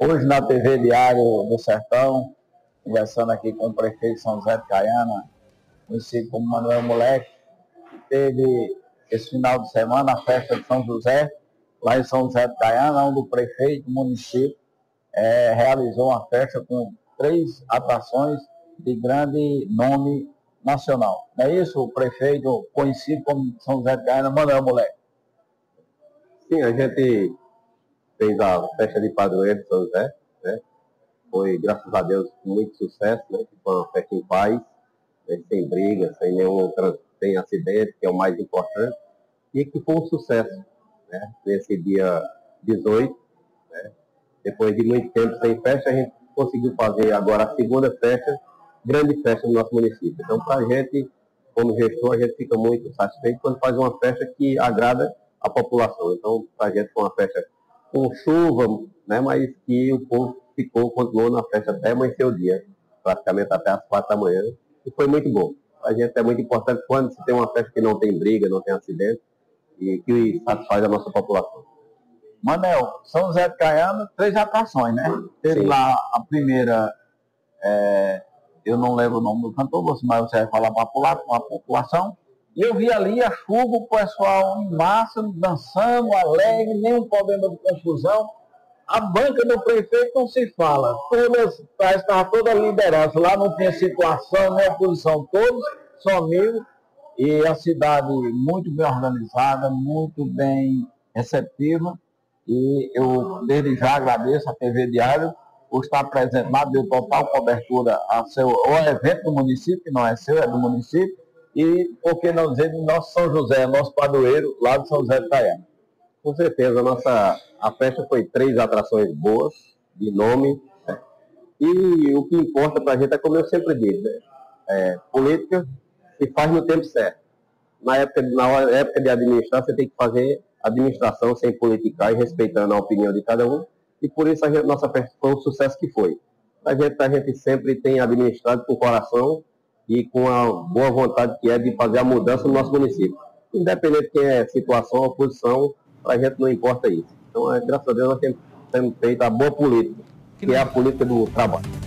Hoje na TV Diário do Sertão, conversando aqui com o prefeito São José de Caiana, conhecido como Manuel Moleque, teve esse final de semana a festa de São José, lá em São José de Caiana, onde o prefeito do município é, realizou uma festa com três atrações de grande nome nacional. Não é isso, o prefeito conhecido como São José de Caiana, Manuel Moleque? Sim, a gente fez a festa de padroeiro de São José, né? Foi, graças a Deus, muito sucesso, né? Foi uma festa em paz, né? sem briga, sem nenhum sem acidente, que é o mais importante, e que foi um sucesso, né? Nesse dia 18, né? Depois de muito tempo sem festa, a gente conseguiu fazer agora a segunda festa, grande festa no nosso município. Então, para a gente, como gestor, a gente fica muito satisfeito quando faz uma festa que agrada a população. Então, para a gente foi uma festa com chuva, né, mas que o povo ficou, continuou na festa até amanhecer o dia, praticamente até as quatro da manhã, e foi muito bom. A gente é muito importante quando se tem uma festa que não tem briga, não tem acidente, e que satisfaz a nossa população. Manel, São José de Caiano, três atrações, né? Teve Sim. lá a primeira, é, eu não lembro o nome do cantor, mas você vai falar para a população. Eu vi ali a chuva, o pessoal em massa, dançando, alegre, nenhum problema de confusão. A banca do prefeito não se fala. Todas, estava toda a liderança. Lá não tinha situação, nem oposição, todos são amigos. E a cidade muito bem organizada, muito bem receptiva. E eu, desde já, agradeço a TV Diário por estar presente lá, deu total cobertura ao seu ao evento do município, que não é seu, é do município e, por que não dizer, do nosso São José, nosso padroeiro, lá de São José de Taiana. Com certeza, a nossa a festa foi três atrações boas, de nome, né? e o que importa para a gente é como eu sempre digo, né? é, política se faz no tempo certo. Na época, na época de administrar, você tem que fazer administração sem politicar e respeitando a opinião de cada um, e por isso a gente, nossa festa foi o sucesso que foi. A gente, a gente sempre tem administrado com coração e com a boa vontade que é de fazer a mudança no nosso município. Independente de quem é situação ou posição, para a gente não importa isso. Então, é, graças a Deus, nós temos, temos feito a boa política, que é a política do trabalho.